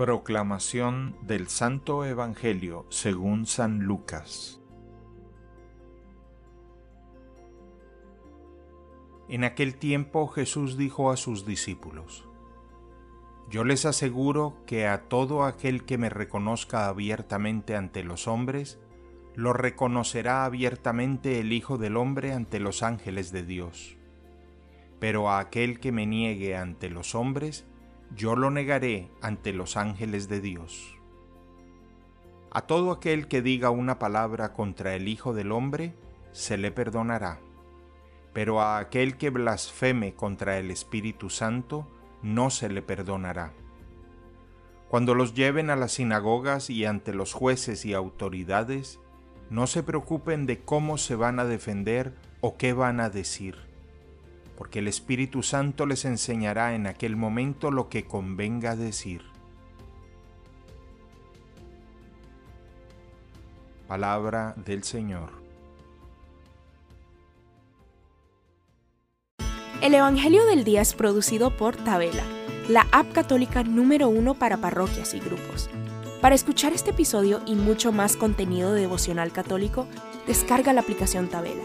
Proclamación del Santo Evangelio según San Lucas En aquel tiempo Jesús dijo a sus discípulos, Yo les aseguro que a todo aquel que me reconozca abiertamente ante los hombres, lo reconocerá abiertamente el Hijo del Hombre ante los ángeles de Dios. Pero a aquel que me niegue ante los hombres, yo lo negaré ante los ángeles de Dios. A todo aquel que diga una palabra contra el Hijo del Hombre, se le perdonará, pero a aquel que blasfeme contra el Espíritu Santo, no se le perdonará. Cuando los lleven a las sinagogas y ante los jueces y autoridades, no se preocupen de cómo se van a defender o qué van a decir porque el Espíritu Santo les enseñará en aquel momento lo que convenga decir. Palabra del Señor. El Evangelio del Día es producido por Tabela, la app católica número uno para parroquias y grupos. Para escuchar este episodio y mucho más contenido de devocional católico, descarga la aplicación Tabela